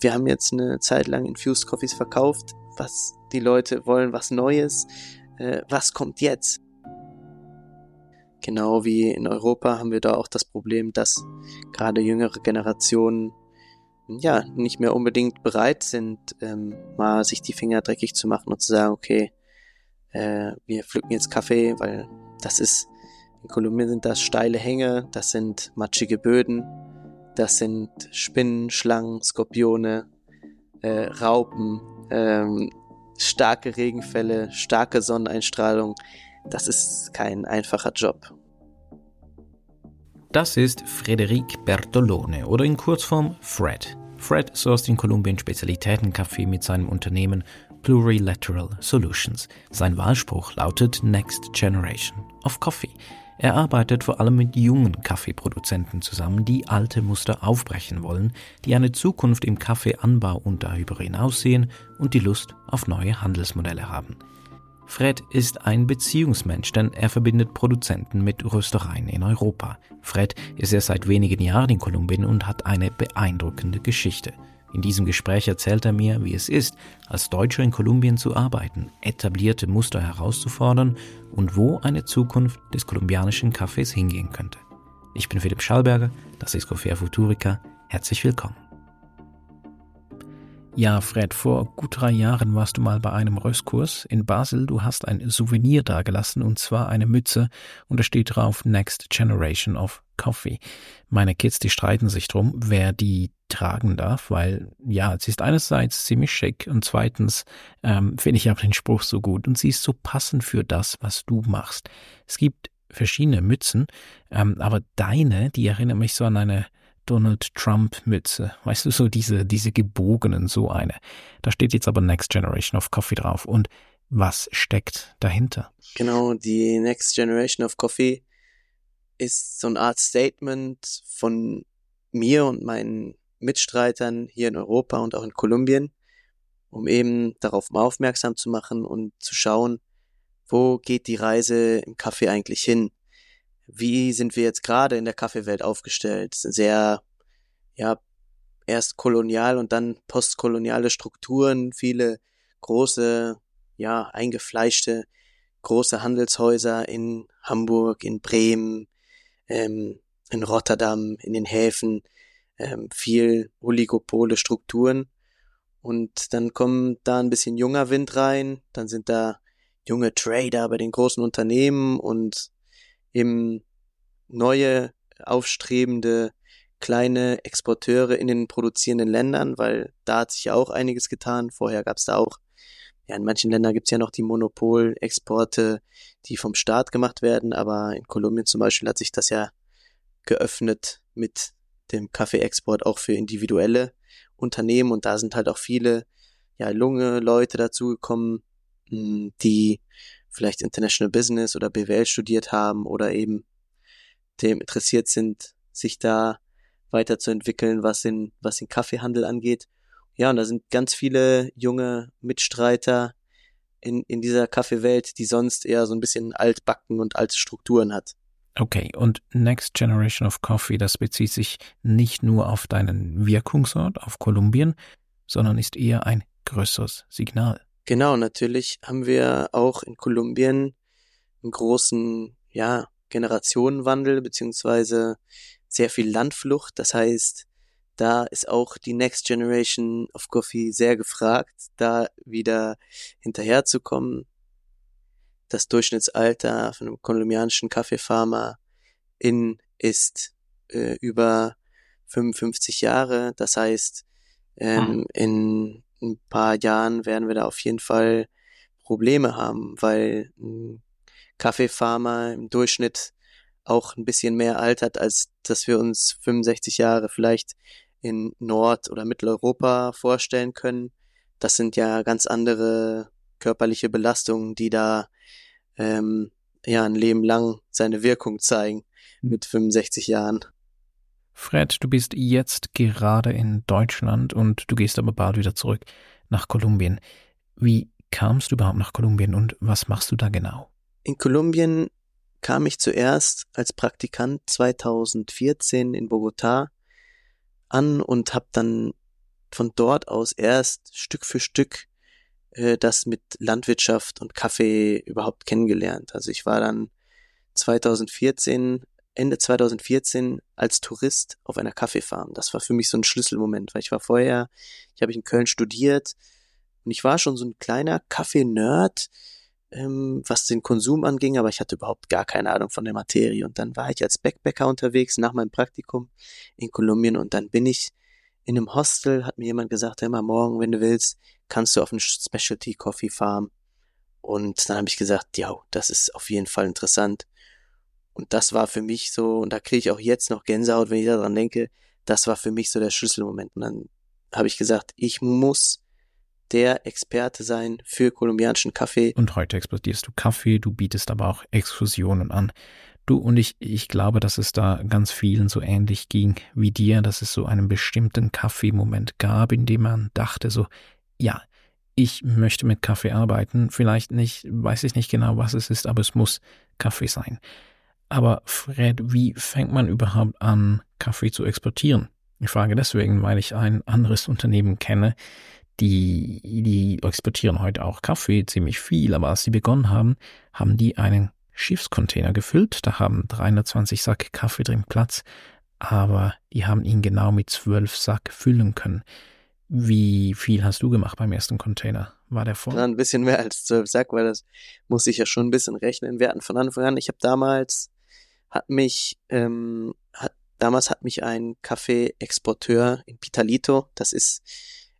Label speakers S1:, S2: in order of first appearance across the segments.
S1: wir haben jetzt eine Zeit lang Infused Coffees verkauft, was die Leute wollen, was Neues, äh, was kommt jetzt? Genau wie in Europa haben wir da auch das Problem, dass gerade jüngere Generationen ja nicht mehr unbedingt bereit sind, ähm, mal sich die Finger dreckig zu machen und zu sagen, okay, äh, wir pflücken jetzt Kaffee, weil das ist in Kolumbien sind das steile Hänge, das sind matschige Böden, das sind Spinnen, Schlangen, Skorpione, äh, Raupen, ähm, starke Regenfälle, starke Sonneneinstrahlung. Das ist kein einfacher Job.
S2: Das ist Frederic Bertolone oder in Kurzform Fred. Fred sourced in Kolumbien Spezialitätenkaffee mit seinem Unternehmen Plurilateral Solutions. Sein Wahlspruch lautet Next Generation of Coffee. Er arbeitet vor allem mit jungen Kaffeeproduzenten zusammen, die alte Muster aufbrechen wollen, die eine Zukunft im Kaffeeanbau und darüber hinaus sehen und die Lust auf neue Handelsmodelle haben. Fred ist ein Beziehungsmensch, denn er verbindet Produzenten mit Röstereien in Europa. Fred ist erst seit wenigen Jahren in Kolumbien und hat eine beeindruckende Geschichte. In diesem Gespräch erzählt er mir, wie es ist, als Deutscher in Kolumbien zu arbeiten, etablierte Muster herauszufordern und wo eine Zukunft des kolumbianischen Kaffees hingehen könnte. Ich bin Philipp Schallberger, das ist Coffea Futurica. Herzlich willkommen. Ja, Fred, vor gut drei Jahren warst du mal bei einem Röstkurs in Basel. Du hast ein Souvenir dagelassen und zwar eine Mütze und da steht drauf Next Generation of Coffee. Meine Kids, die streiten sich drum, wer die tragen darf, weil ja, sie ist einerseits ziemlich schick und zweitens ähm, finde ich auch den Spruch so gut und sie ist so passend für das, was du machst. Es gibt verschiedene Mützen, ähm, aber deine, die erinnert mich so an eine Donald Trump Mütze. Weißt du, so diese, diese gebogenen, so eine. Da steht jetzt aber Next Generation of Coffee drauf. Und was steckt dahinter?
S1: Genau, die Next Generation of Coffee ist so eine Art Statement von mir und meinen Mitstreitern hier in Europa und auch in Kolumbien, um eben darauf aufmerksam zu machen und zu schauen, wo geht die Reise im Kaffee eigentlich hin? Wie sind wir jetzt gerade in der Kaffeewelt aufgestellt? Sehr, ja, erst kolonial und dann postkoloniale Strukturen, viele große, ja, eingefleischte große Handelshäuser in Hamburg, in Bremen, ähm, in Rotterdam, in den Häfen, ähm, viel oligopole Strukturen. Und dann kommt da ein bisschen junger Wind rein, dann sind da junge Trader bei den großen Unternehmen und eben neue, aufstrebende kleine Exporteure in den produzierenden Ländern, weil da hat sich ja auch einiges getan. Vorher gab es da auch, ja, in manchen Ländern gibt es ja noch die Monopolexporte, die vom Staat gemacht werden, aber in Kolumbien zum Beispiel hat sich das ja geöffnet mit dem Kaffeeexport auch für individuelle Unternehmen und da sind halt auch viele, ja, junge Leute dazugekommen, hm, die vielleicht International Business oder BWL studiert haben oder eben dem interessiert sind, sich da weiterzuentwickeln, was den, was den Kaffeehandel angeht. Ja, und da sind ganz viele junge Mitstreiter in, in dieser Kaffeewelt, die sonst eher so ein bisschen altbacken und alte Strukturen hat.
S2: Okay, und Next Generation of Coffee, das bezieht sich nicht nur auf deinen Wirkungsort, auf Kolumbien, sondern ist eher ein größeres Signal.
S1: Genau, natürlich haben wir auch in Kolumbien einen großen, ja, Generationenwandel beziehungsweise sehr viel Landflucht. Das heißt, da ist auch die Next Generation of Coffee sehr gefragt, da wieder hinterherzukommen. Das Durchschnittsalter von einem kolumbianischen Kaffeefarmer in ist äh, über 55 Jahre. Das heißt, ähm, mhm. in ein paar Jahren werden wir da auf jeden Fall Probleme haben, weil ein Kaffeefarmer im Durchschnitt auch ein bisschen mehr altert, als dass wir uns 65 Jahre vielleicht in Nord- oder Mitteleuropa vorstellen können. Das sind ja ganz andere körperliche Belastungen, die da ähm, ja ein Leben lang seine Wirkung zeigen hm. mit 65 Jahren.
S2: Fred, du bist jetzt gerade in Deutschland und du gehst aber bald wieder zurück nach Kolumbien. Wie kamst du überhaupt nach Kolumbien und was machst du da genau?
S1: In Kolumbien kam ich zuerst als Praktikant 2014 in Bogotá an und habe dann von dort aus erst Stück für Stück äh, das mit Landwirtschaft und Kaffee überhaupt kennengelernt. Also ich war dann 2014, Ende 2014 als Tourist auf einer Kaffeefarm. Das war für mich so ein Schlüsselmoment, weil ich war vorher, ich habe in Köln studiert und ich war schon so ein kleiner Kaffee-Nerd, ähm, was den Konsum anging, aber ich hatte überhaupt gar keine Ahnung von der Materie. Und dann war ich als Backpacker unterwegs nach meinem Praktikum in Kolumbien und dann bin ich in einem Hostel, hat mir jemand gesagt, immer morgen, wenn du willst, kannst du auf eine Specialty Coffee Farm. Und dann habe ich gesagt, ja, das ist auf jeden Fall interessant. Und das war für mich so, und da kriege ich auch jetzt noch Gänsehaut, wenn ich daran denke, das war für mich so der Schlüsselmoment. Und dann habe ich gesagt, ich muss der Experte sein für kolumbianischen Kaffee.
S2: Und heute exportierst du Kaffee, du bietest aber auch Exkursionen an. Du und ich, ich glaube, dass es da ganz vielen so ähnlich ging wie dir, dass es so einen bestimmten Kaffeemoment gab, in dem man dachte so, ja, ich möchte mit Kaffee arbeiten, vielleicht nicht, weiß ich nicht genau, was es ist, aber es muss Kaffee sein. Aber Fred, wie fängt man überhaupt an, Kaffee zu exportieren? Ich frage deswegen, weil ich ein anderes Unternehmen kenne, die, die exportieren heute auch Kaffee, ziemlich viel, aber als sie begonnen haben, haben die einen Schiffscontainer gefüllt, da haben 320 Sack Kaffee drin Platz, aber die haben ihn genau mit zwölf Sack füllen können. Wie viel hast du gemacht beim ersten Container? War der voll?
S1: Ja, ein bisschen mehr als zwölf Sack, weil das muss ich ja schon ein bisschen rechnen. Wir hatten von Anfang an, ich habe damals, hat mich, ähm, hat, damals hat mich ein Kaffee-Exporteur in Pitalito, das ist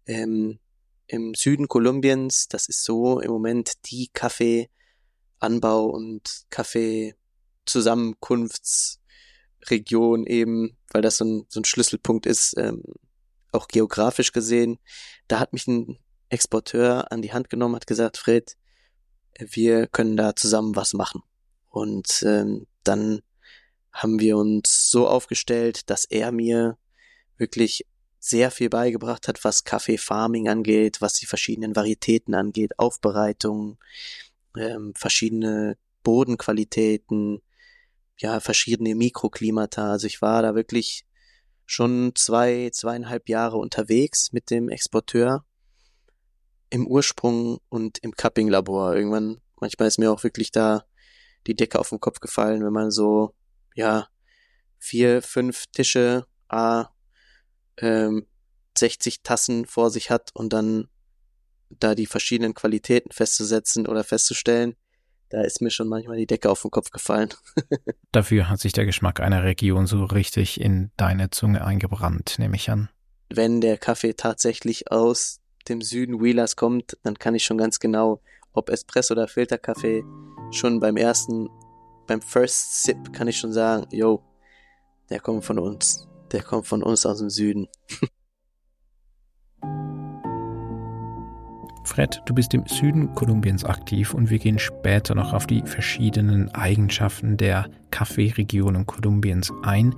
S1: ähm, im Süden Kolumbiens, das ist so im Moment die Kaffeeanbau und Kaffeezusammenkunftsregion eben, weil das so ein, so ein Schlüsselpunkt ist, ähm, auch geografisch gesehen. Da hat mich ein Exporteur an die Hand genommen, hat gesagt, Fred, wir können da zusammen was machen. Und ähm, dann haben wir uns so aufgestellt, dass er mir wirklich sehr viel beigebracht hat, was Kaffee-Farming angeht, was die verschiedenen Varietäten angeht, Aufbereitung, ähm, verschiedene Bodenqualitäten, ja, verschiedene Mikroklimata. Also ich war da wirklich schon zwei, zweieinhalb Jahre unterwegs mit dem Exporteur im Ursprung und im Cupping-Labor. Irgendwann, manchmal ist mir auch wirklich da die Decke auf den Kopf gefallen, wenn man so, ja, vier, fünf Tische, a ähm, 60 Tassen vor sich hat und dann da die verschiedenen Qualitäten festzusetzen oder festzustellen, da ist mir schon manchmal die Decke auf den Kopf gefallen.
S2: Dafür hat sich der Geschmack einer Region so richtig in deine Zunge eingebrannt, nehme ich an.
S1: Wenn der Kaffee tatsächlich aus dem Süden Wheelers kommt, dann kann ich schon ganz genau, ob Espresso oder Filterkaffee, schon beim ersten, beim First Sip kann ich schon sagen, yo, der kommt von uns. Der kommt von uns aus dem Süden.
S2: Fred, du bist im Süden Kolumbiens aktiv und wir gehen später noch auf die verschiedenen Eigenschaften der Kaffeeregionen Kolumbiens ein.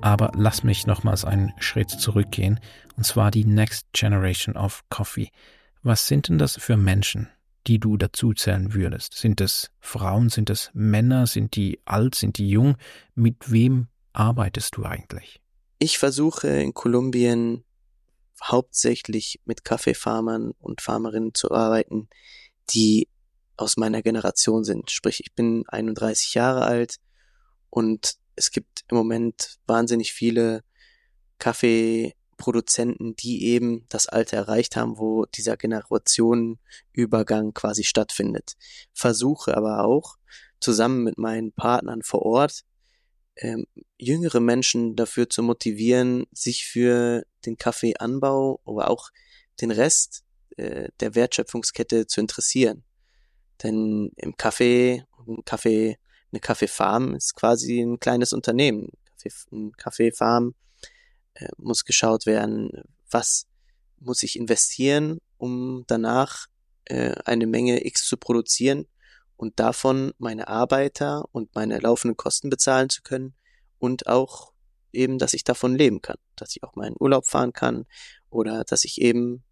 S2: Aber lass mich nochmals einen Schritt zurückgehen, und zwar die Next Generation of Coffee. Was sind denn das für Menschen, die du dazuzählen würdest? Sind es Frauen, sind es Männer, sind die alt, sind die jung? Mit wem arbeitest du eigentlich?
S1: Ich versuche in Kolumbien hauptsächlich mit Kaffeefarmern und Farmerinnen zu arbeiten, die aus meiner Generation sind. Sprich, ich bin 31 Jahre alt und es gibt im Moment wahnsinnig viele Kaffeeproduzenten, die eben das Alter erreicht haben, wo dieser Generationenübergang quasi stattfindet. Versuche aber auch zusammen mit meinen Partnern vor Ort ähm, jüngere Menschen dafür zu motivieren, sich für den Kaffeeanbau, aber auch den Rest äh, der Wertschöpfungskette zu interessieren. Denn im Kaffee, ein Kaffee, eine Kaffeefarm ist quasi ein kleines Unternehmen. Eine Kaffeefarm äh, muss geschaut werden, was muss ich investieren, um danach äh, eine Menge X zu produzieren und davon meine Arbeiter und meine laufenden Kosten bezahlen zu können und auch eben, dass ich davon leben kann, dass ich auch meinen Urlaub fahren kann oder dass ich eben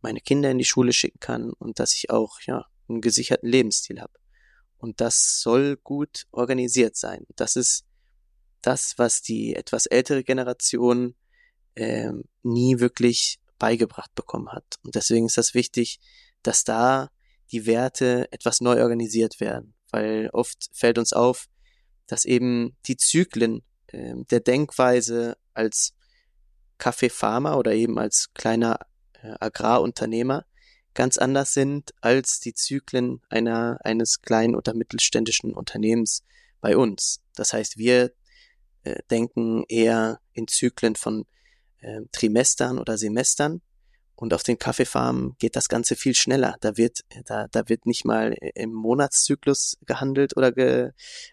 S1: meine Kinder in die Schule schicken kann und dass ich auch ja einen gesicherten Lebensstil habe. Und das soll gut organisiert sein. Das ist das, was die etwas ältere Generation ähm, nie wirklich beigebracht bekommen hat. Und deswegen ist das wichtig, dass da die Werte etwas neu organisiert werden, weil oft fällt uns auf, dass eben die Zyklen äh, der Denkweise als Kaffeefarmer oder eben als kleiner äh, Agrarunternehmer ganz anders sind als die Zyklen einer, eines kleinen oder mittelständischen Unternehmens bei uns. Das heißt, wir äh, denken eher in Zyklen von äh, Trimestern oder Semestern und auf den Kaffeefarmen geht das Ganze viel schneller. Da wird, da, da wird nicht mal im Monatszyklus gehandelt oder ge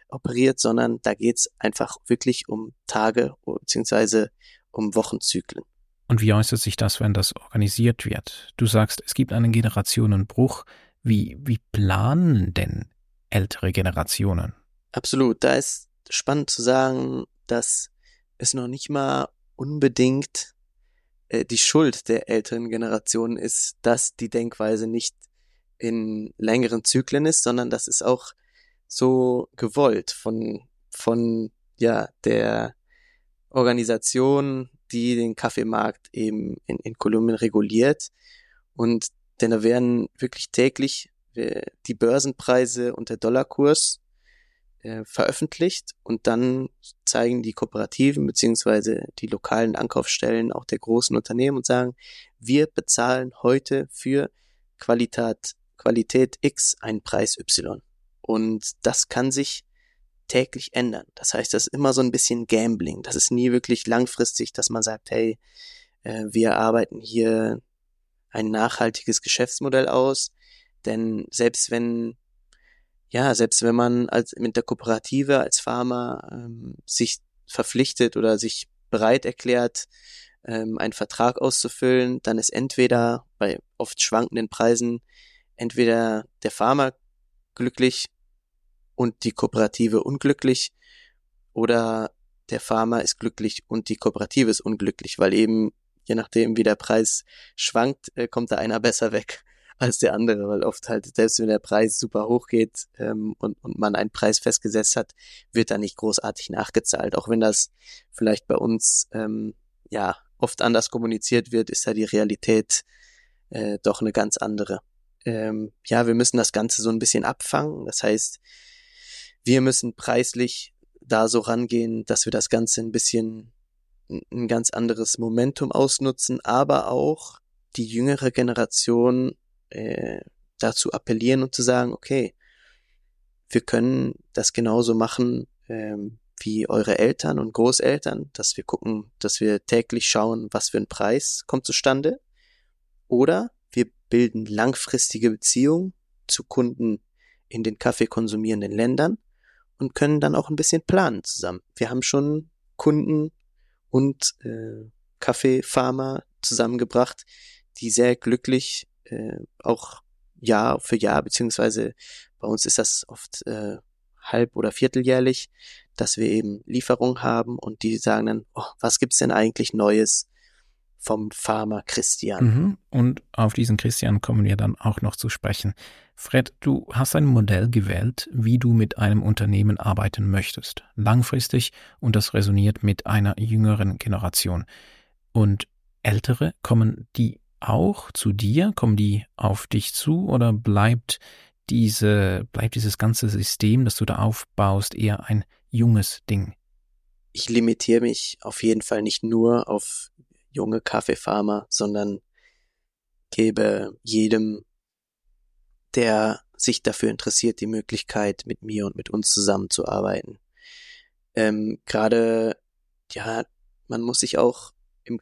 S1: operiert, sondern da geht's einfach wirklich um Tage beziehungsweise um Wochenzyklen.
S2: Und wie äußert sich das, wenn das organisiert wird? Du sagst, es gibt einen Generationenbruch. Wie, wie planen denn ältere Generationen?
S1: Absolut. Da ist spannend zu sagen, dass es noch nicht mal unbedingt äh, die Schuld der älteren Generationen ist, dass die Denkweise nicht in längeren Zyklen ist, sondern das ist auch so gewollt von, von, ja, der Organisation, die den Kaffeemarkt eben in, in Kolumbien reguliert. Und denn da werden wirklich täglich äh, die Börsenpreise und der Dollarkurs äh, veröffentlicht und dann zeigen die Kooperativen beziehungsweise die lokalen Ankaufsstellen auch der großen Unternehmen und sagen, wir bezahlen heute für Qualität, Qualität X einen Preis Y. Und das kann sich täglich ändern. Das heißt, das ist immer so ein bisschen Gambling. Das ist nie wirklich langfristig, dass man sagt, hey, äh, wir arbeiten hier ein nachhaltiges Geschäftsmodell aus. Denn selbst wenn, ja, selbst wenn man als mit der Kooperative als Farmer ähm, sich verpflichtet oder sich bereit erklärt, ähm, einen Vertrag auszufüllen, dann ist entweder bei oft schwankenden Preisen entweder der Farmer glücklich und die Kooperative unglücklich oder der Farmer ist glücklich und die Kooperative ist unglücklich, weil eben je nachdem, wie der Preis schwankt, äh, kommt da einer besser weg als der andere, weil oft halt, selbst wenn der Preis super hoch geht ähm, und, und man einen Preis festgesetzt hat, wird da nicht großartig nachgezahlt. Auch wenn das vielleicht bei uns ähm, ja oft anders kommuniziert wird, ist da die Realität äh, doch eine ganz andere. Ähm, ja, wir müssen das Ganze so ein bisschen abfangen. Das heißt, wir müssen preislich da so rangehen, dass wir das Ganze ein bisschen ein ganz anderes Momentum ausnutzen, aber auch die jüngere Generation äh, dazu appellieren und zu sagen, okay, wir können das genauso machen ähm, wie eure Eltern und Großeltern, dass wir gucken, dass wir täglich schauen, was für ein Preis kommt zustande. Oder wir bilden langfristige Beziehungen zu Kunden in den Kaffee konsumierenden Ländern und können dann auch ein bisschen planen zusammen. Wir haben schon Kunden und äh, Kaffeefarmer zusammengebracht, die sehr glücklich äh, auch Jahr für Jahr, beziehungsweise bei uns ist das oft äh, halb- oder vierteljährlich, dass wir eben Lieferungen haben und die sagen dann, oh, was gibt's denn eigentlich Neues? vom Farmer Christian.
S2: Mhm. Und auf diesen Christian kommen wir dann auch noch zu sprechen. Fred, du hast ein Modell gewählt, wie du mit einem Unternehmen arbeiten möchtest. Langfristig und das resoniert mit einer jüngeren Generation. Und ältere, kommen die auch zu dir? Kommen die auf dich zu oder bleibt diese, bleibt dieses ganze System, das du da aufbaust, eher ein junges Ding?
S1: Ich limitiere mich auf jeden Fall nicht nur auf junge Kaffeefarmer, sondern gebe jedem, der sich dafür interessiert, die Möglichkeit, mit mir und mit uns zusammenzuarbeiten. Ähm, Gerade, ja, man muss sich auch im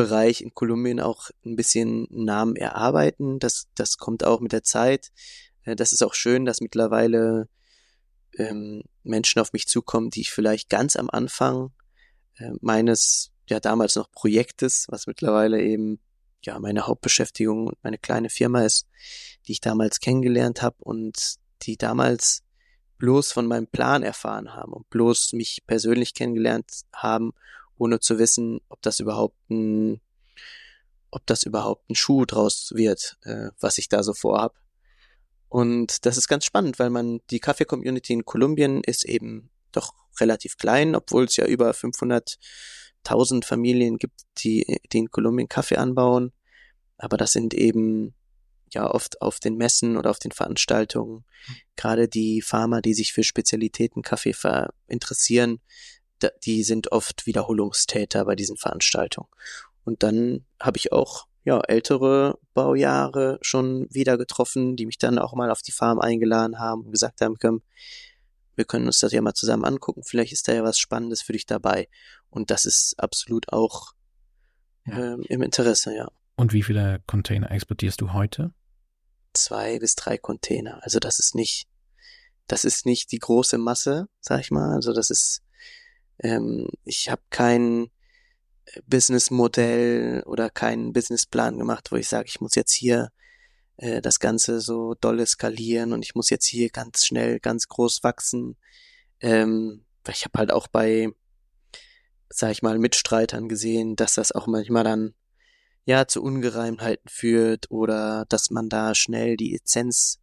S1: Kaffeebereich in Kolumbien auch ein bisschen Namen erarbeiten. Das, das kommt auch mit der Zeit. Äh, das ist auch schön, dass mittlerweile ähm, Menschen auf mich zukommen, die ich vielleicht ganz am Anfang äh, meines ja damals noch Projektes, was mittlerweile eben ja meine Hauptbeschäftigung und meine kleine Firma ist, die ich damals kennengelernt habe und die damals bloß von meinem Plan erfahren haben und bloß mich persönlich kennengelernt haben, ohne zu wissen, ob das überhaupt ein, ob das überhaupt ein Schuh draus wird, äh, was ich da so vorhab. Und das ist ganz spannend, weil man die Kaffee-Community in Kolumbien ist eben doch relativ klein, obwohl es ja über 500 tausend Familien gibt, die, die in Kolumbien Kaffee anbauen. Aber das sind eben ja oft auf den Messen oder auf den Veranstaltungen. Gerade die Farmer, die sich für Spezialitäten Kaffee interessieren, die sind oft Wiederholungstäter bei diesen Veranstaltungen. Und dann habe ich auch ja ältere Baujahre schon wieder getroffen, die mich dann auch mal auf die Farm eingeladen haben und gesagt haben, komm, wir können uns das ja mal zusammen angucken, vielleicht ist da ja was Spannendes für dich dabei. Und das ist absolut auch ja. ähm, im Interesse, ja.
S2: Und wie viele Container exportierst du heute?
S1: Zwei bis drei Container. Also das ist nicht, das ist nicht die große Masse, sag ich mal. Also das ist, ähm, ich habe kein Businessmodell oder keinen Businessplan gemacht, wo ich sage, ich muss jetzt hier äh, das Ganze so doll skalieren und ich muss jetzt hier ganz schnell, ganz groß wachsen. Ähm, ich habe halt auch bei, sag ich mal, Mitstreitern gesehen, dass das auch manchmal dann ja zu Ungereimheiten führt oder dass man da schnell die Essenz,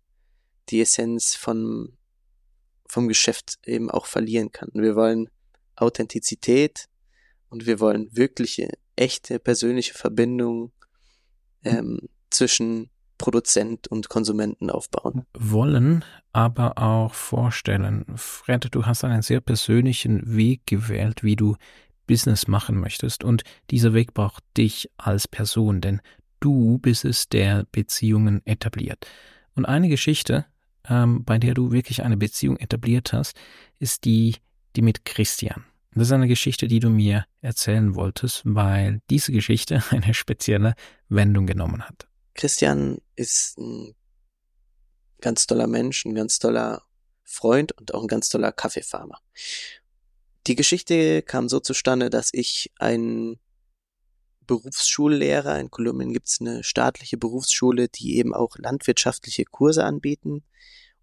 S1: die Essenz von vom Geschäft eben auch verlieren kann. Wir wollen Authentizität und wir wollen wirkliche, echte, persönliche Verbindung ähm, zwischen Produzent und Konsumenten aufbauen.
S2: Wollen, aber auch vorstellen. Fred, du hast einen sehr persönlichen Weg gewählt, wie du Business machen möchtest. Und dieser Weg braucht dich als Person, denn du bist es, der Beziehungen etabliert. Und eine Geschichte, ähm, bei der du wirklich eine Beziehung etabliert hast, ist die, die mit Christian. Das ist eine Geschichte, die du mir erzählen wolltest, weil diese Geschichte eine spezielle Wendung genommen hat.
S1: Christian ist ein ganz toller Mensch, ein ganz toller Freund und auch ein ganz toller Kaffeefarmer. Die Geschichte kam so zustande, dass ich ein Berufsschullehrer, in Kolumbien gibt es eine staatliche Berufsschule, die eben auch landwirtschaftliche Kurse anbieten.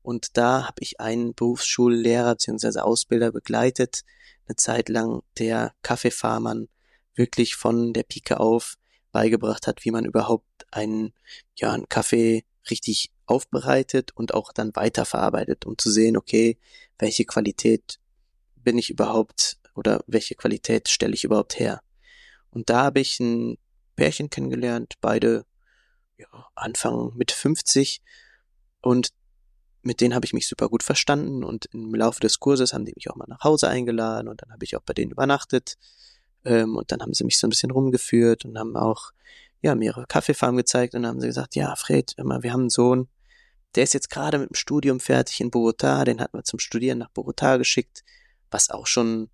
S1: Und da habe ich einen Berufsschullehrer bzw. Ausbilder begleitet, eine Zeit lang, der Kaffeefarmern wirklich von der Pike auf beigebracht hat, wie man überhaupt einen, ja, einen Kaffee richtig aufbereitet und auch dann weiterverarbeitet, um zu sehen, okay, welche Qualität bin ich überhaupt oder welche Qualität stelle ich überhaupt her. Und da habe ich ein Pärchen kennengelernt, beide ja, Anfang mit 50 und mit denen habe ich mich super gut verstanden und im Laufe des Kurses haben die mich auch mal nach Hause eingeladen und dann habe ich auch bei denen übernachtet ähm, und dann haben sie mich so ein bisschen rumgeführt und haben auch ja mehrere Kaffeefarmen gezeigt und dann haben sie gesagt, ja Fred, immer, wir haben einen Sohn, der ist jetzt gerade mit dem Studium fertig in Bogota, den hatten wir zum Studieren nach Bogota geschickt, was auch schon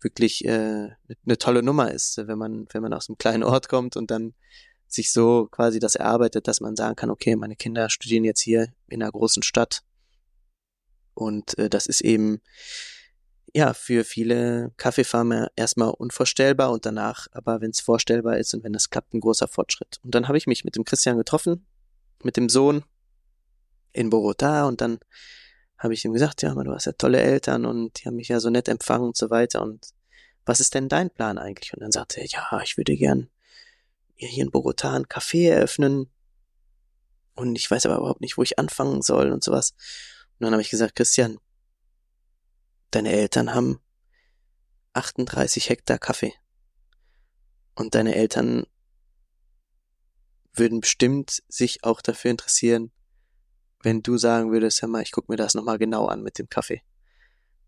S1: wirklich äh, eine tolle Nummer ist, wenn man wenn man aus einem kleinen Ort kommt und dann sich so quasi das erarbeitet, dass man sagen kann, okay, meine Kinder studieren jetzt hier in einer großen Stadt und äh, das ist eben ja für viele Kaffeefarmer erstmal unvorstellbar und danach, aber wenn es vorstellbar ist und wenn das klappt, ein großer Fortschritt. Und dann habe ich mich mit dem Christian getroffen, mit dem Sohn in Bogota und dann habe ich ihm gesagt, ja, du hast ja tolle Eltern und die haben mich ja so nett empfangen und so weiter und was ist denn dein Plan eigentlich? Und dann sagte er, ja, ich würde gern hier in Bogota ein Café eröffnen und ich weiß aber überhaupt nicht, wo ich anfangen soll und sowas. Und dann habe ich gesagt, Christian, deine Eltern haben 38 Hektar Kaffee. Und deine Eltern würden bestimmt sich auch dafür interessieren, wenn du sagen würdest, hör mal, ich guck mir das nochmal genau an mit dem Kaffee.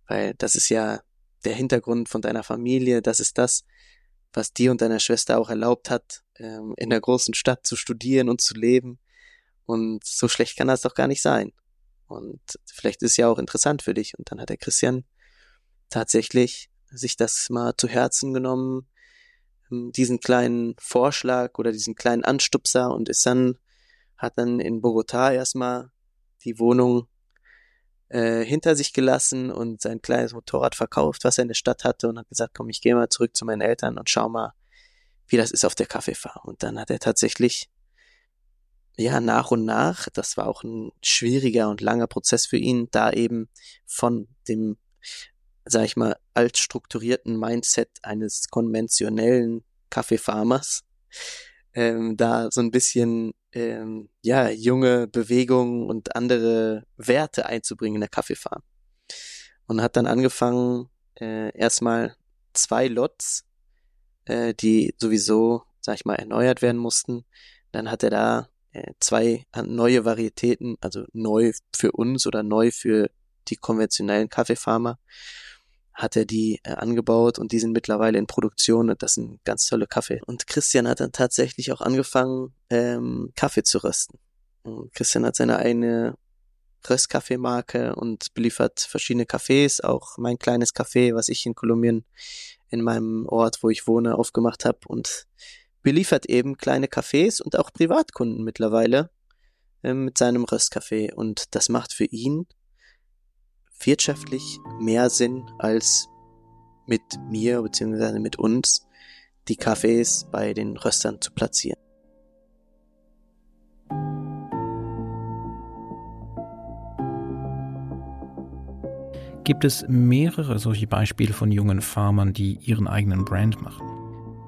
S1: Weil das ist ja der Hintergrund von deiner Familie, das ist das, was dir und deiner Schwester auch erlaubt hat, ähm, in der großen Stadt zu studieren und zu leben. Und so schlecht kann das doch gar nicht sein. Und vielleicht ist es ja auch interessant für dich. Und dann hat der Christian tatsächlich sich das mal zu Herzen genommen, ähm, diesen kleinen Vorschlag oder diesen kleinen Anstupser und ist dann, hat dann in Bogota erstmal die Wohnung äh, hinter sich gelassen und sein kleines Motorrad verkauft, was er in der Stadt hatte und hat gesagt, komm, ich gehe mal zurück zu meinen Eltern und schau mal, wie das ist auf der Kaffeefahrt. Und dann hat er tatsächlich ja, nach und nach, das war auch ein schwieriger und langer Prozess für ihn, da eben von dem, sag ich mal, altstrukturierten Mindset eines konventionellen Kaffeefarmers, ähm, da so ein bisschen, ähm, ja, junge Bewegungen und andere Werte einzubringen in der Kaffeefarm. Und hat dann angefangen, äh, erstmal zwei Lots äh, die sowieso, sag ich mal, erneuert werden mussten. Dann hat er da zwei neue Varietäten, also neu für uns oder neu für die konventionellen Kaffeefarmer, hat er die äh, angebaut und die sind mittlerweile in Produktion und das sind ganz tolle Kaffee. Und Christian hat dann tatsächlich auch angefangen, ähm, Kaffee zu rösten. Und Christian hat seine eigene Röstkaffeemarke und beliefert verschiedene Cafés, auch mein kleines Café, was ich in Kolumbien in meinem Ort, wo ich wohne, aufgemacht habe und beliefert eben kleine Cafés und auch Privatkunden mittlerweile äh, mit seinem Röstkaffee und das macht für ihn wirtschaftlich mehr Sinn als mit mir bzw. mit uns die Cafés bei den Röstern zu platzieren.
S2: Gibt es mehrere solche Beispiele von jungen Farmern, die ihren eigenen Brand machen?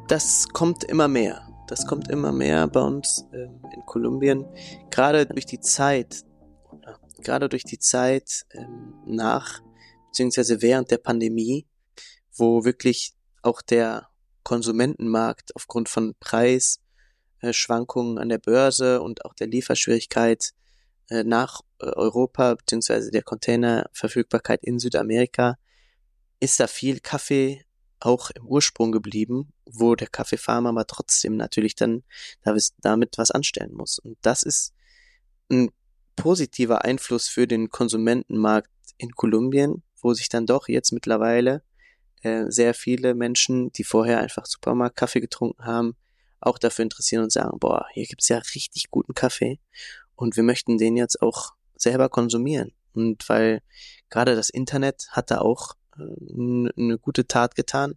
S1: Das kommt immer mehr. Das kommt immer mehr bei uns äh, in Kolumbien. Gerade durch die Zeit, gerade durch die Zeit ähm, nach beziehungsweise während der Pandemie, wo wirklich auch der Konsumentenmarkt aufgrund von Preisschwankungen an der Börse und auch der Lieferschwierigkeit äh, nach äh, Europa beziehungsweise der Containerverfügbarkeit in Südamerika ist da viel Kaffee auch im Ursprung geblieben, wo der Kaffeefarmer aber trotzdem natürlich dann damit was anstellen muss. Und das ist ein positiver Einfluss für den Konsumentenmarkt in Kolumbien, wo sich dann doch jetzt mittlerweile äh, sehr viele Menschen, die vorher einfach Supermarkt Kaffee getrunken haben, auch dafür interessieren und sagen, boah, hier gibt's ja richtig guten Kaffee und wir möchten den jetzt auch selber konsumieren. Und weil gerade das Internet hat da auch eine gute Tat getan,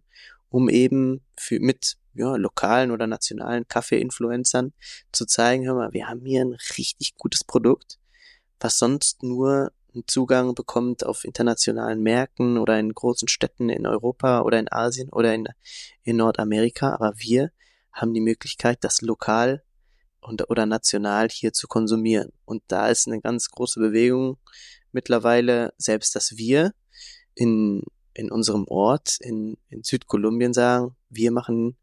S1: um eben für, mit ja, lokalen oder nationalen Kaffee-Influencern zu zeigen, hör mal, wir haben hier ein richtig gutes Produkt, was sonst nur einen Zugang bekommt auf internationalen Märkten oder in großen Städten in Europa oder in Asien oder in, in Nordamerika. Aber wir haben die Möglichkeit, das lokal und, oder national hier zu konsumieren. Und da ist eine ganz große Bewegung mittlerweile, selbst dass wir in, in unserem Ort in, in Südkolumbien sagen, wir machen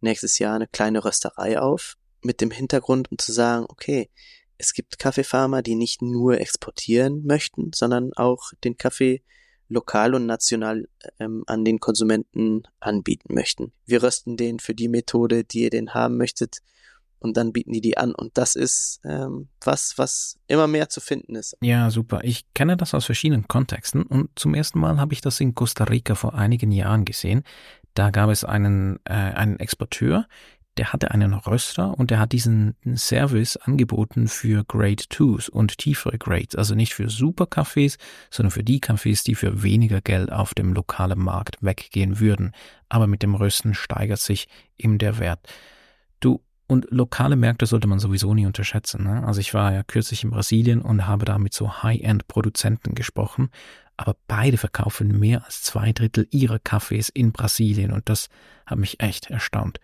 S1: nächstes Jahr eine kleine Rösterei auf, mit dem Hintergrund, um zu sagen, okay, es gibt Kaffeefarmer, die nicht nur exportieren möchten, sondern auch den Kaffee lokal und national ähm, an den Konsumenten anbieten möchten. Wir rösten den für die Methode, die ihr den haben möchtet und dann bieten die die an. Und das ist ähm, was, was immer mehr zu finden ist.
S2: Ja, super. Ich kenne das aus verschiedenen Kontexten und zum ersten Mal habe ich das in Costa Rica vor einigen Jahren gesehen. Da gab es einen, äh, einen Exporteur, der hatte einen Röster und der hat diesen Service angeboten für Grade 2s und tiefere Grades, also nicht für super Cafés, sondern für die Cafés, die für weniger Geld auf dem lokalen Markt weggehen würden. Aber mit dem Rösten steigert sich eben der Wert. Du, und lokale Märkte sollte man sowieso nie unterschätzen. Ne? Also ich war ja kürzlich in Brasilien und habe da mit so High-End-Produzenten gesprochen, aber beide verkaufen mehr als zwei Drittel ihrer Kaffees in Brasilien und das hat mich echt erstaunt.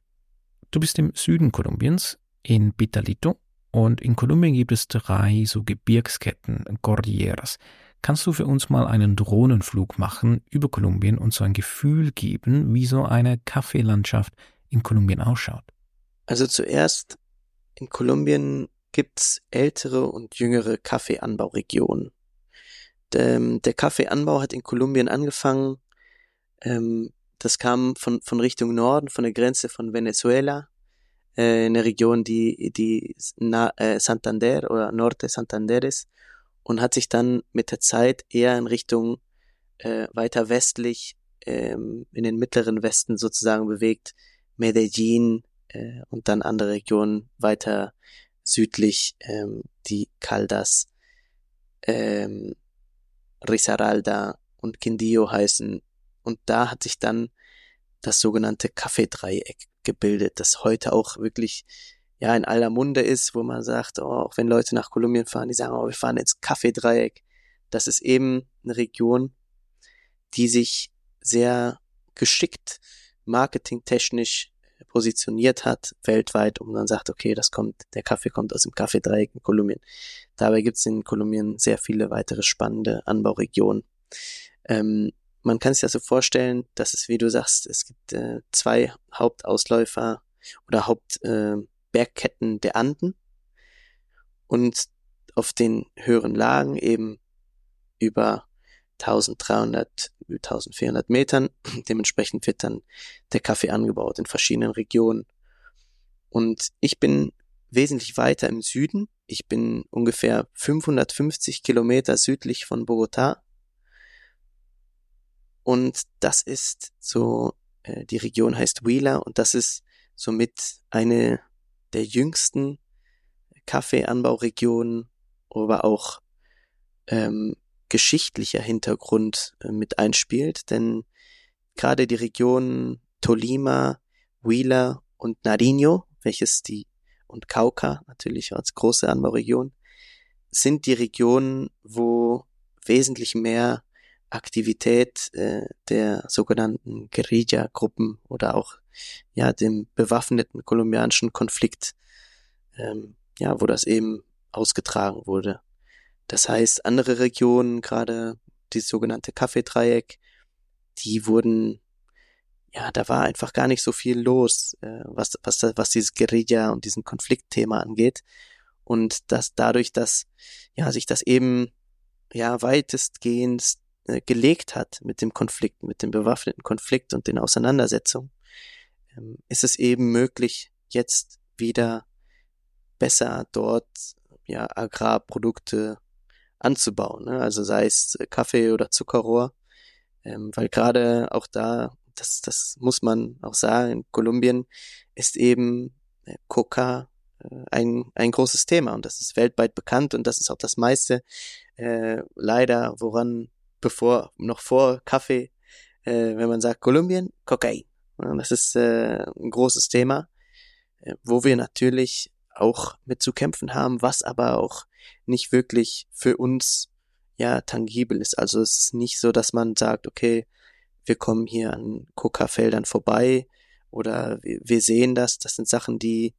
S2: Du bist im Süden Kolumbiens, in Pitalito, und in Kolumbien gibt es drei so Gebirgsketten, Cordilleras. Kannst du für uns mal einen Drohnenflug machen über Kolumbien und so ein Gefühl geben, wie so eine Kaffeelandschaft in Kolumbien ausschaut?
S1: Also zuerst in Kolumbien gibt's ältere und jüngere Kaffeeanbauregionen. Der, der Kaffeeanbau hat in Kolumbien angefangen. Ähm, das kam von, von Richtung Norden, von der Grenze von Venezuela, äh, in der Region, die, die äh, Santander oder Norte Santander ist und hat sich dann mit der Zeit eher in Richtung äh, weiter westlich, ähm, in den mittleren Westen sozusagen bewegt. Medellin, äh, und dann andere Regionen weiter südlich, ähm, die Caldas, ähm, Risaralda und Quindío heißen. Und da hat sich dann das sogenannte Kaffeedreieck gebildet, das heute auch wirklich ja in aller Munde ist, wo man sagt, oh, auch wenn Leute nach Kolumbien fahren, die sagen, oh, wir fahren ins Kaffeedreieck. Das ist eben eine Region, die sich sehr geschickt marketingtechnisch positioniert hat weltweit, um dann sagt, okay, das kommt, der Kaffee kommt aus dem Kaffeedreieck in Kolumbien. Dabei gibt es in Kolumbien sehr viele weitere spannende Anbauregionen. Ähm, man kann sich das so vorstellen, dass es, wie du sagst, es gibt äh, zwei Hauptausläufer oder Hauptbergketten äh, der Anden und auf den höheren Lagen eben über 1300, 1400 Metern. Dementsprechend wird dann der Kaffee angebaut in verschiedenen Regionen. Und ich bin wesentlich weiter im Süden. Ich bin ungefähr 550 Kilometer südlich von Bogota. Und das ist so, äh, die Region heißt Huila und das ist somit eine der jüngsten Kaffeeanbauregionen, aber auch ähm, geschichtlicher Hintergrund äh, mit einspielt, denn gerade die Regionen Tolima, Huila und Nariño, welches die und Cauca natürlich als große Anbauregion, sind die Regionen, wo wesentlich mehr Aktivität äh, der sogenannten Guerilla-Gruppen oder auch ja dem bewaffneten kolumbianischen Konflikt, ähm, ja, wo das eben ausgetragen wurde. Das heißt, andere Regionen, gerade die sogenannte Kaffeedreieck, die wurden, ja, da war einfach gar nicht so viel los, äh, was, was, was dieses Guerilla und diesen Konfliktthema angeht. Und dass dadurch, dass, ja, sich das eben, ja, weitestgehend äh, gelegt hat mit dem Konflikt, mit dem bewaffneten Konflikt und den Auseinandersetzungen, ähm, ist es eben möglich, jetzt wieder besser dort ja Agrarprodukte anzubauen. Ne? Also sei es äh, Kaffee oder Zuckerrohr, ähm, weil gerade auch da, das, das muss man auch sagen, in Kolumbien ist eben äh, Coca äh, ein, ein großes Thema und das ist weltweit bekannt und das ist auch das meiste äh, leider, woran bevor, noch vor Kaffee, äh, wenn man sagt Kolumbien, Kokain. Das ist äh, ein großes Thema, wo wir natürlich auch mit zu kämpfen haben, was aber auch nicht wirklich für uns ja tangibel ist. Also es ist nicht so, dass man sagt, okay, wir kommen hier an Coca-Feldern vorbei oder wir sehen das. Das sind Sachen, die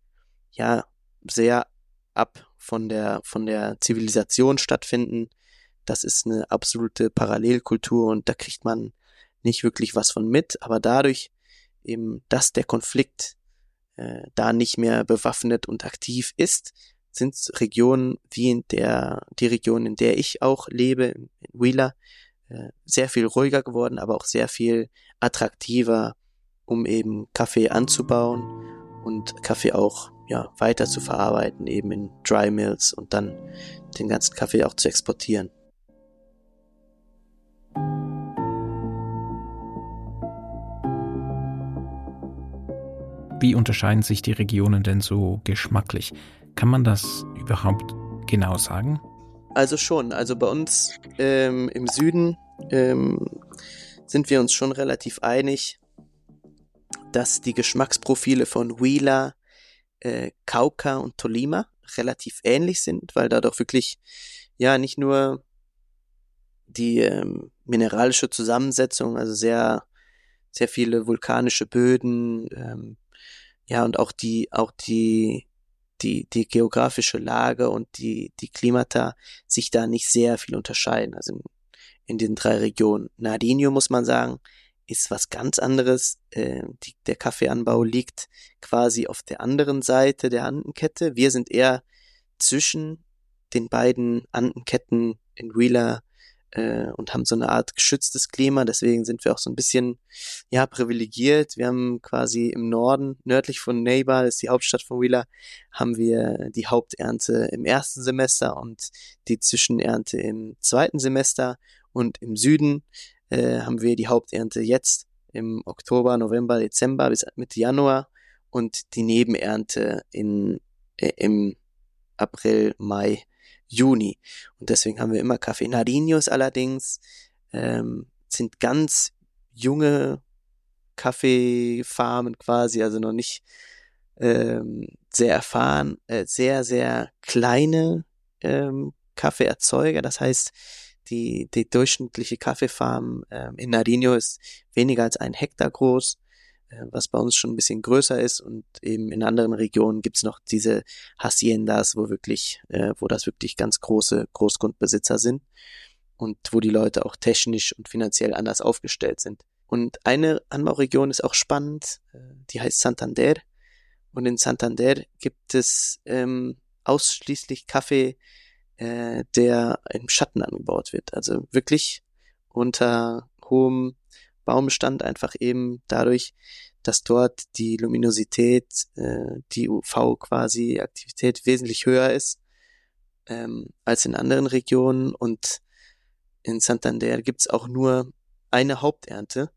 S1: ja sehr ab von der von der Zivilisation stattfinden. Das ist eine absolute Parallelkultur und da kriegt man nicht wirklich was von mit. Aber dadurch eben, dass der Konflikt äh, da nicht mehr bewaffnet und aktiv ist, sind Regionen wie in der, die Region, in der ich auch lebe, in Wheeler, äh, sehr viel ruhiger geworden, aber auch sehr viel attraktiver, um eben Kaffee anzubauen und Kaffee auch ja, weiter zu verarbeiten, eben in Dry Mills und dann den ganzen Kaffee auch zu exportieren.
S2: Wie unterscheiden sich die Regionen denn so geschmacklich? Kann man das überhaupt genau sagen?
S1: Also schon. Also bei uns ähm, im Süden ähm, sind wir uns schon relativ einig, dass die Geschmacksprofile von Wheeler, äh, Cauca und Tolima relativ ähnlich sind, weil da doch wirklich ja nicht nur die ähm, mineralische Zusammensetzung, also sehr sehr viele vulkanische Böden, ähm, ja, und auch die, auch die, die, die geografische Lage und die, die Klimata sich da nicht sehr viel unterscheiden. Also in, in den drei Regionen. Nardinho muss man sagen, ist was ganz anderes. Äh, die, der Kaffeeanbau liegt quasi auf der anderen Seite der Andenkette. Wir sind eher zwischen den beiden Andenketten in Wheeler äh, und haben so eine Art geschütztes Klima. Deswegen sind wir auch so ein bisschen ja privilegiert. Wir haben quasi im Norden, nördlich von Neighbor, das ist die Hauptstadt von Wheeler, haben wir die Haupternte im ersten Semester und die Zwischenernte im zweiten Semester. Und im Süden äh, haben wir die Haupternte jetzt im Oktober, November, Dezember bis Mitte Januar und die Nebenernte in, äh, im April, Mai, Juni. Und deswegen haben wir immer Kaffee. Narinos allerdings ähm, sind ganz junge Kaffeefarmen quasi, also noch nicht ähm, sehr erfahren, äh, sehr, sehr kleine ähm, Kaffeeerzeuger. Das heißt, die, die durchschnittliche Kaffeefarm ähm, in Nariño ist weniger als ein Hektar groß. Äh, was bei uns schon ein bisschen größer ist und eben in anderen Regionen gibt's noch diese Haciendas, wo wirklich, äh, wo das wirklich ganz große Großgrundbesitzer sind. und wo die Leute auch technisch und finanziell anders aufgestellt sind. Und eine Anbauregion ist auch spannend, äh, die heißt Santander. Und in Santander gibt es ähm, ausschließlich Kaffee, äh, der im Schatten angebaut wird. Also wirklich unter hohem Baumbestand, einfach eben dadurch, dass dort die Luminosität, äh, die UV quasi Aktivität wesentlich höher ist ähm, als in anderen Regionen und in Santander gibt's auch nur eine Haupternte.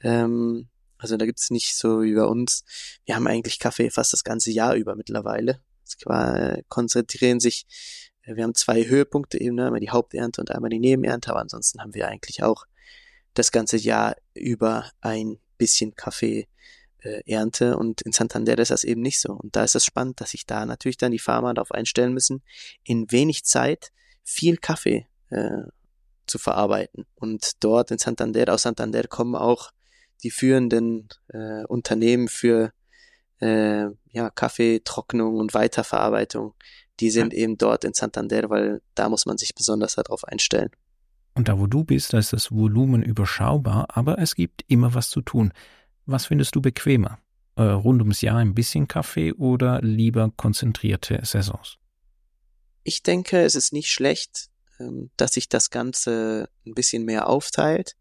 S1: Ähm, also da gibt's nicht so wie bei uns. Wir haben eigentlich Kaffee fast das ganze Jahr über mittlerweile. Es äh, konzentrieren sich, äh, wir haben zwei Höhepunkte eben, ne? einmal die Haupternte und einmal die Nebenernte, aber ansonsten haben wir eigentlich auch das ganze Jahr über ein bisschen Kaffee äh, Ernte und in Santander ist das eben nicht so. Und da ist es spannend, dass sich da natürlich dann die Farmer darauf einstellen müssen, in wenig Zeit viel Kaffee äh, zu verarbeiten. Und dort in Santander, aus Santander kommen auch die führenden äh, Unternehmen für äh, ja, Kaffeetrocknung und Weiterverarbeitung. Die sind ja. eben dort in Santander, weil da muss man sich besonders darauf einstellen.
S2: Und da, wo du bist, da ist das Volumen überschaubar, aber es gibt immer was zu tun. Was findest du bequemer? Äh, rund ums Jahr ein bisschen Kaffee oder lieber konzentrierte Saisons?
S1: Ich denke, es ist nicht schlecht, ähm, dass sich das Ganze ein bisschen mehr aufteilt.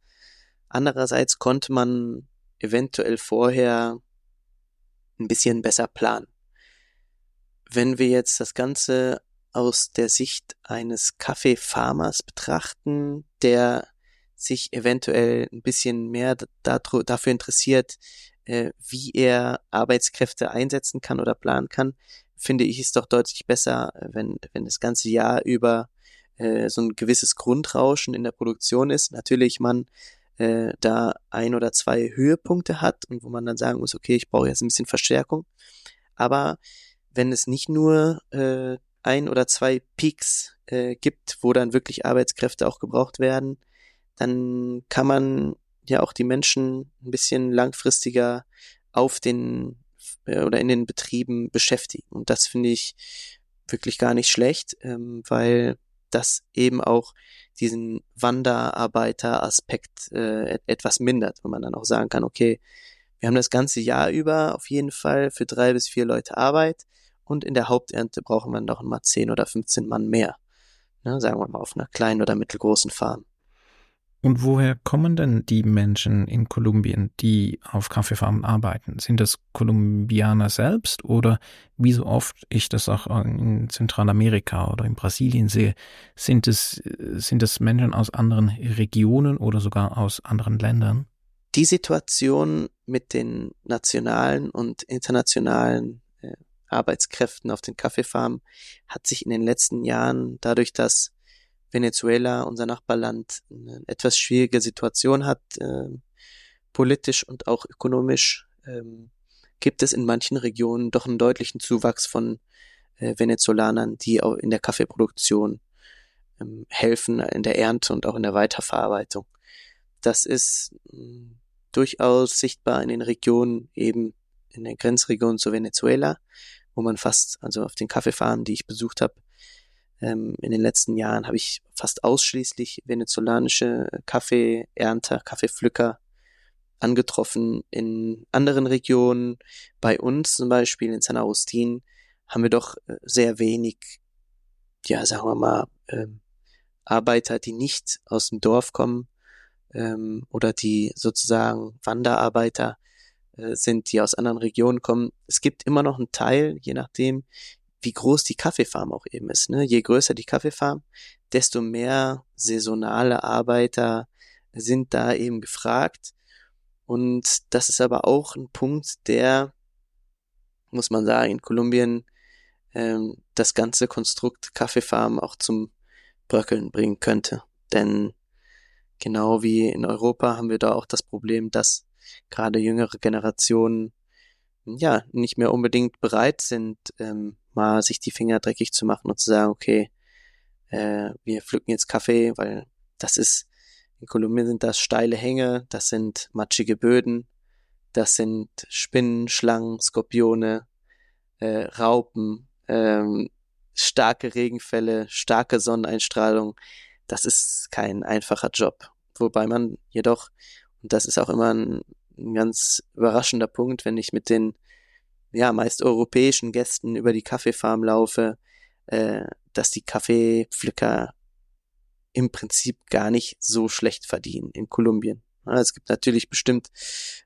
S1: Andererseits konnte man eventuell vorher ein bisschen besser planen. Wenn wir jetzt das Ganze aus der Sicht eines Kaffeefarmers betrachten, der sich eventuell ein bisschen mehr dafür interessiert, äh, wie er Arbeitskräfte einsetzen kann oder planen kann, finde ich es doch deutlich besser, wenn, wenn das ganze Jahr über äh, so ein gewisses Grundrauschen in der Produktion ist. Natürlich man äh, da ein oder zwei Höhepunkte hat und wo man dann sagen muss, okay, ich brauche jetzt ein bisschen Verstärkung. Aber wenn es nicht nur äh, ein oder zwei Peaks äh, gibt, wo dann wirklich Arbeitskräfte auch gebraucht werden, dann kann man ja auch die Menschen ein bisschen langfristiger auf den äh, oder in den Betrieben beschäftigen. Und das finde ich wirklich gar nicht schlecht, ähm, weil das eben auch diesen Wanderarbeiter-Aspekt äh, etwas mindert, wo man dann auch sagen kann, okay, wir haben das ganze Jahr über auf jeden Fall für drei bis vier Leute Arbeit und in der Haupternte brauchen wir noch mal zehn oder 15 Mann mehr. Ne, sagen wir mal auf einer kleinen oder mittelgroßen Farm.
S2: Und woher kommen denn die Menschen in Kolumbien, die auf Kaffeefarmen arbeiten? Sind das Kolumbianer selbst oder wie so oft ich das auch in Zentralamerika oder in Brasilien sehe, sind es, sind es Menschen aus anderen Regionen oder sogar aus anderen Ländern?
S1: Die Situation mit den nationalen und internationalen Arbeitskräften auf den Kaffeefarmen hat sich in den letzten Jahren dadurch, dass Venezuela, unser Nachbarland, eine etwas schwierige Situation hat, äh, politisch und auch ökonomisch, ähm, gibt es in manchen Regionen doch einen deutlichen Zuwachs von äh, Venezolanern, die auch in der Kaffeeproduktion ähm, helfen, in der Ernte und auch in der Weiterverarbeitung. Das ist äh, durchaus sichtbar in den Regionen, eben in der Grenzregion zu Venezuela, wo man fast, also auf den Kaffeefarmen, die ich besucht habe, ähm, in den letzten Jahren habe ich fast ausschließlich venezolanische Kaffeeernter, Kaffeepflücker angetroffen. In anderen Regionen, bei uns zum Beispiel in San Agustin, haben wir doch äh, sehr wenig, ja, sagen wir mal, ähm, Arbeiter, die nicht aus dem Dorf kommen ähm, oder die sozusagen Wanderarbeiter äh, sind, die aus anderen Regionen kommen. Es gibt immer noch einen Teil, je nachdem, wie groß die Kaffeefarm auch eben ist. Ne? Je größer die Kaffeefarm, desto mehr saisonale Arbeiter sind da eben gefragt. Und das ist aber auch ein Punkt, der, muss man sagen, in Kolumbien ähm, das ganze Konstrukt Kaffeefarm auch zum Bröckeln bringen könnte. Denn genau wie in Europa haben wir da auch das Problem, dass gerade jüngere Generationen ja nicht mehr unbedingt bereit sind, ähm, mal sich die Finger dreckig zu machen und zu sagen, okay, äh, wir pflücken jetzt Kaffee, weil das ist, in Kolumbien sind das steile Hänge, das sind matschige Böden, das sind Spinnen, Schlangen, Skorpione, äh, Raupen, ähm, starke Regenfälle, starke Sonneneinstrahlung. das ist kein einfacher Job. Wobei man jedoch, das ist auch immer ein, ein ganz überraschender Punkt, wenn ich mit den ja meist europäischen Gästen über die Kaffeefarm laufe, äh, dass die Kaffeepflücker im Prinzip gar nicht so schlecht verdienen in Kolumbien. Es gibt natürlich bestimmt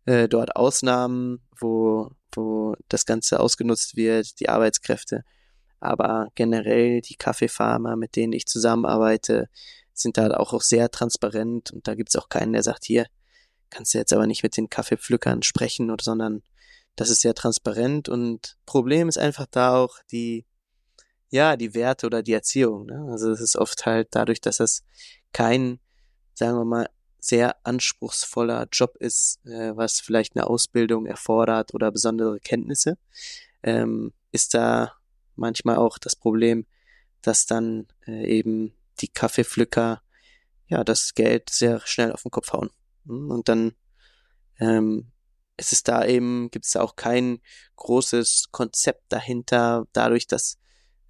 S1: äh, dort Ausnahmen, wo, wo das Ganze ausgenutzt wird, die Arbeitskräfte. Aber generell die Kaffeefarmer, mit denen ich zusammenarbeite, sind da auch, auch sehr transparent und da gibt's auch keinen, der sagt, hier, kannst du jetzt aber nicht mit den Kaffeepflückern sprechen oder sondern das ist sehr transparent und Problem ist einfach da auch die, ja, die Werte oder die Erziehung. Ne? Also es ist oft halt dadurch, dass es kein, sagen wir mal, sehr anspruchsvoller Job ist, äh, was vielleicht eine Ausbildung erfordert oder besondere Kenntnisse, ähm, ist da manchmal auch das Problem, dass dann äh, eben die Kaffeepflücker ja das Geld sehr schnell auf den Kopf hauen. Hm, und dann ähm, ist es da eben, gibt es auch kein großes Konzept dahinter, dadurch, dass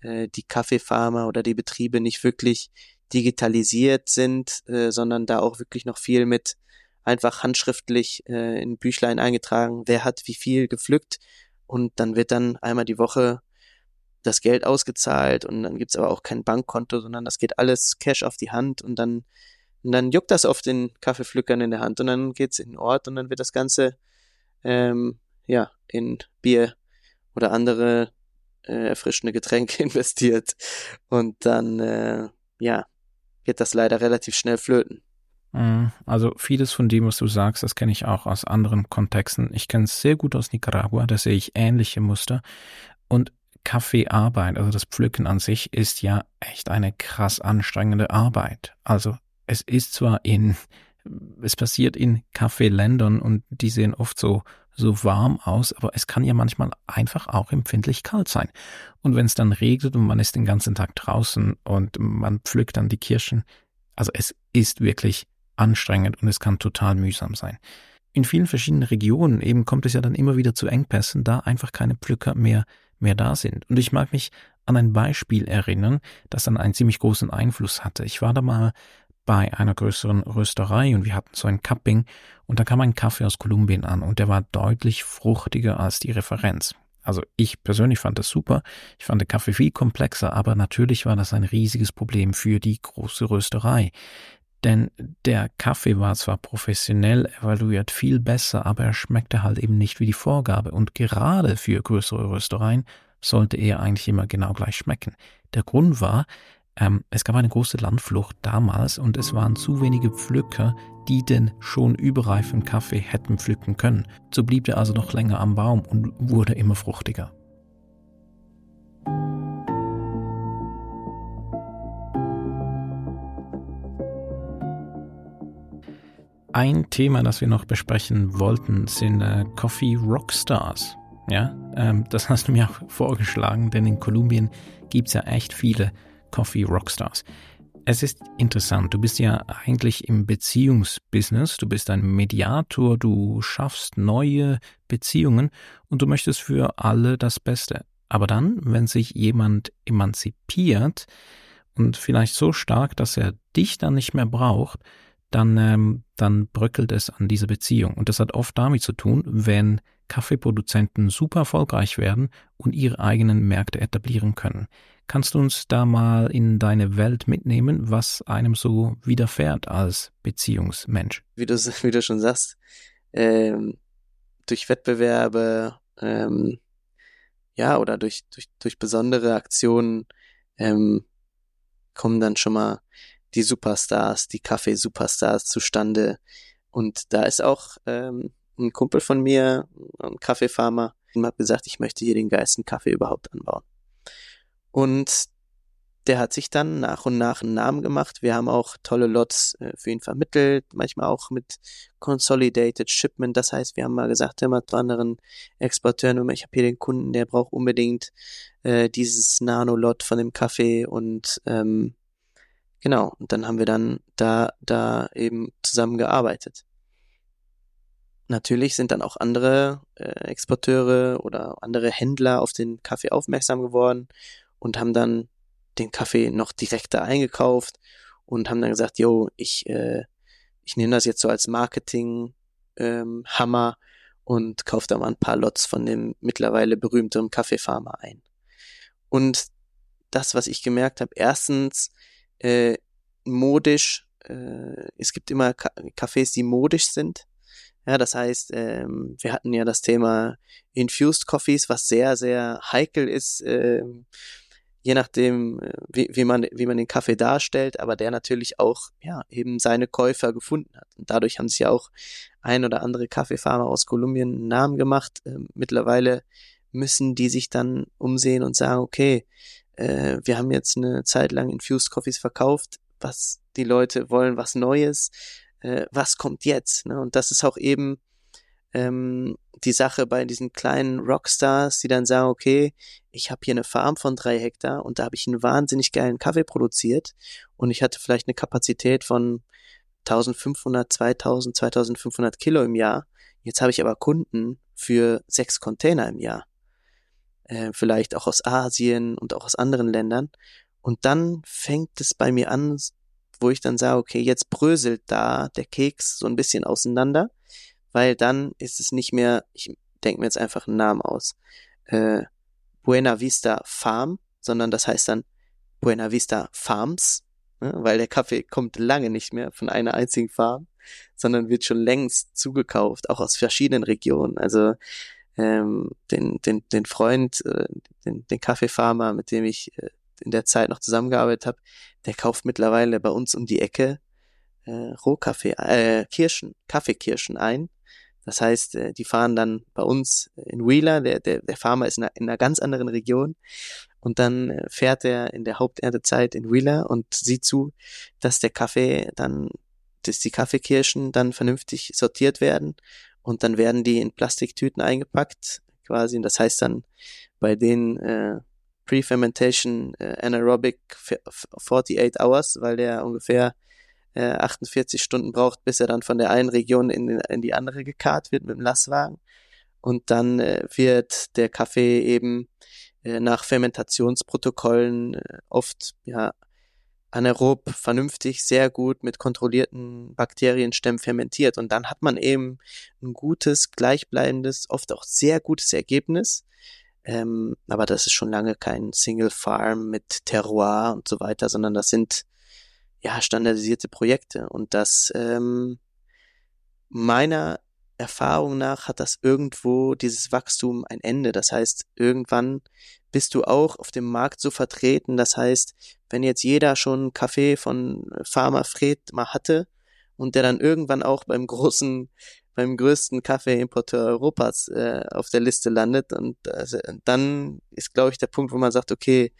S1: äh, die Kaffeefarmer oder die Betriebe nicht wirklich digitalisiert sind, äh, sondern da auch wirklich noch viel mit einfach handschriftlich äh, in Büchlein eingetragen, wer hat wie viel gepflückt. Und dann wird dann einmal die Woche das Geld ausgezahlt und dann gibt's aber auch kein Bankkonto, sondern das geht alles Cash auf die Hand und dann, und dann juckt das auf den Kaffeepflückern in der Hand und dann geht's in den Ort und dann wird das Ganze ähm, ja in Bier oder andere äh, erfrischende Getränke investiert und dann äh, ja geht das leider relativ schnell flöten.
S2: Mhm. Also vieles von dem, was du sagst, das kenne ich auch aus anderen Kontexten. Ich kenne es sehr gut aus Nicaragua, da sehe ich ähnliche Muster. Und Kaffeearbeit, also das Pflücken an sich, ist ja echt eine krass anstrengende Arbeit. Also es ist zwar in, es passiert in Kaffeeländern und die sehen oft so, so warm aus, aber es kann ja manchmal einfach auch empfindlich kalt sein. Und wenn es dann regnet und man ist den ganzen Tag draußen und man pflückt dann die Kirschen, also es ist wirklich anstrengend und es kann total mühsam sein. In vielen verschiedenen Regionen eben kommt es ja dann immer wieder zu Engpässen, da einfach keine Pflücker mehr mehr da sind. Und ich mag mich an ein Beispiel erinnern, das dann einen ziemlich großen Einfluss hatte. Ich war da mal bei einer größeren Rösterei und wir hatten so ein Cupping und da kam ein Kaffee aus Kolumbien an und der war deutlich fruchtiger als die Referenz. Also ich persönlich fand das super. Ich fand den Kaffee viel komplexer, aber natürlich war das ein riesiges Problem für die große Rösterei. Denn der Kaffee war zwar professionell evaluiert viel besser, aber er schmeckte halt eben nicht wie die Vorgabe. Und gerade für größere Röstereien sollte er eigentlich immer genau gleich schmecken. Der Grund war, ähm, es gab eine große Landflucht damals und es waren zu wenige Pflücker, die den schon überreifen Kaffee hätten pflücken können. So blieb er also noch länger am Baum und wurde immer fruchtiger. Ein Thema, das wir noch besprechen wollten, sind äh, Coffee Rockstars. Ja, ähm, das hast du mir auch vorgeschlagen, denn in Kolumbien gibt es ja echt viele Coffee Rockstars. Es ist interessant, du bist ja eigentlich im Beziehungsbusiness, du bist ein Mediator, du schaffst neue Beziehungen und du möchtest für alle das Beste. Aber dann, wenn sich jemand emanzipiert und vielleicht so stark, dass er dich dann nicht mehr braucht, dann, ähm, dann bröckelt es an dieser Beziehung. Und das hat oft damit zu tun, wenn Kaffeeproduzenten super erfolgreich werden und ihre eigenen Märkte etablieren können. Kannst du uns da mal in deine Welt mitnehmen, was einem so widerfährt als Beziehungsmensch?
S1: Wie du, wie du schon sagst, ähm, durch Wettbewerbe, ähm, ja, oder durch, durch, durch besondere Aktionen ähm, kommen dann schon mal die Superstars, die Kaffee-Superstars zustande. Und da ist auch ähm, ein Kumpel von mir, ein Kaffeefarmer, ihm hat gesagt, ich möchte hier den geilsten Kaffee überhaupt anbauen. Und der hat sich dann nach und nach einen Namen gemacht. Wir haben auch tolle Lots äh, für ihn vermittelt, manchmal auch mit Consolidated Shipment. Das heißt, wir haben mal gesagt, immer zu anderen Exporteuren, ich habe hier den Kunden, der braucht unbedingt äh, dieses Nano-Lot von dem Kaffee und ähm, Genau, und dann haben wir dann da, da eben zusammengearbeitet. Natürlich sind dann auch andere äh, Exporteure oder andere Händler auf den Kaffee aufmerksam geworden und haben dann den Kaffee noch direkter eingekauft und haben dann gesagt, yo, ich, äh, ich nehme das jetzt so als Marketing ähm, Hammer und kaufe da mal ein paar Lots von dem mittlerweile berühmten Kaffeefarmer ein. Und das, was ich gemerkt habe, erstens äh, modisch, äh, es gibt immer Cafés, die modisch sind. Ja, das heißt, ähm, wir hatten ja das Thema Infused Coffees, was sehr, sehr heikel ist, ähm, je nachdem, äh, wie, wie, man, wie man den Kaffee darstellt, aber der natürlich auch, ja, eben seine Käufer gefunden hat. Und dadurch haben sich ja auch ein oder andere Kaffeefarmer aus Kolumbien einen Namen gemacht. Ähm, mittlerweile müssen die sich dann umsehen und sagen, okay, äh, wir haben jetzt eine Zeit lang Infused Coffees verkauft, was die Leute wollen, was Neues, äh, was kommt jetzt? Ne? Und das ist auch eben ähm, die Sache bei diesen kleinen Rockstars, die dann sagen, okay, ich habe hier eine Farm von drei Hektar und da habe ich einen wahnsinnig geilen Kaffee produziert und ich hatte vielleicht eine Kapazität von 1500, 2000, 2500 Kilo im Jahr. Jetzt habe ich aber Kunden für sechs Container im Jahr. Äh, vielleicht auch aus Asien und auch aus anderen Ländern. Und dann fängt es bei mir an, wo ich dann sage, okay, jetzt bröselt da der Keks so ein bisschen auseinander weil dann ist es nicht mehr, ich denke mir jetzt einfach einen Namen aus, äh, Buena Vista Farm, sondern das heißt dann Buena Vista Farms, ne? weil der Kaffee kommt lange nicht mehr von einer einzigen Farm, sondern wird schon längst zugekauft, auch aus verschiedenen Regionen. Also ähm, den, den, den Freund, äh, den, den Kaffeefarmer, mit dem ich äh, in der Zeit noch zusammengearbeitet habe, der kauft mittlerweile bei uns um die Ecke äh, Rohkaffee, äh, Kirschen, Kaffeekirschen ein. Das heißt, äh, die fahren dann bei uns in Wheeler, der, der, der Farmer ist in einer, in einer ganz anderen Region. Und dann äh, fährt er in der Haupterntezeit in Wheeler und sieht zu, dass der Kaffee dann, dass die Kaffeekirschen dann vernünftig sortiert werden und dann werden die in Plastiktüten eingepackt quasi und das heißt dann bei den äh, Pre-Fermentation äh, Anaerobic 48 Hours, weil der ungefähr äh, 48 Stunden braucht, bis er dann von der einen Region in, in die andere gekarrt wird mit dem Lastwagen. Und dann äh, wird der Kaffee eben äh, nach Fermentationsprotokollen äh, oft ja anaerob vernünftig, sehr gut mit kontrollierten Bakterienstämmen fermentiert. Und dann hat man eben ein gutes, gleichbleibendes, oft auch sehr gutes Ergebnis. Ähm, aber das ist schon lange kein Single Farm mit Terroir und so weiter, sondern das sind ja, standardisierte Projekte. Und das ähm, meiner Erfahrung nach hat das irgendwo dieses Wachstum ein Ende. Das heißt, irgendwann bist du auch auf dem Markt so vertreten. Das heißt, wenn jetzt jeder schon Kaffee von Pharma Fred mal hatte und der dann irgendwann auch beim großen, beim größten Kaffeeimporteur Europas äh, auf der Liste landet und äh, dann ist, glaube ich, der Punkt, wo man sagt, okay,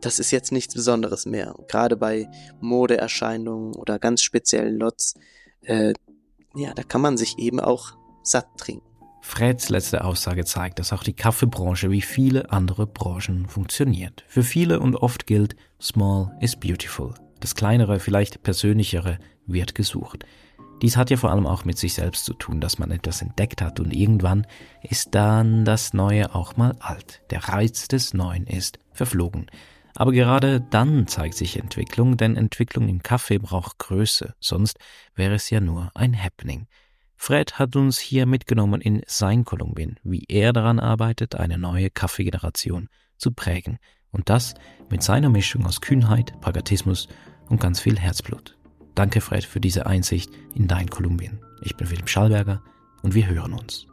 S1: das ist jetzt nichts Besonderes mehr. Gerade bei Modeerscheinungen oder ganz speziellen Lots, äh, ja, da kann man sich eben auch satt trinken.
S2: Freds letzte Aussage zeigt, dass auch die Kaffeebranche wie viele andere Branchen funktioniert. Für viele und oft gilt, small is beautiful. Das kleinere, vielleicht persönlichere wird gesucht. Dies hat ja vor allem auch mit sich selbst zu tun, dass man etwas entdeckt hat und irgendwann ist dann das Neue auch mal alt. Der Reiz des Neuen ist verflogen. Aber gerade dann zeigt sich Entwicklung, denn Entwicklung im Kaffee braucht Größe, sonst wäre es ja nur ein Happening. Fred hat uns hier mitgenommen in sein Kolumbien, wie er daran arbeitet, eine neue Kaffeegeneration zu prägen. Und das mit seiner Mischung aus Kühnheit, Pragmatismus und ganz viel Herzblut. Danke Fred für diese Einsicht in dein Kolumbien. Ich bin Philipp Schallberger und wir hören uns.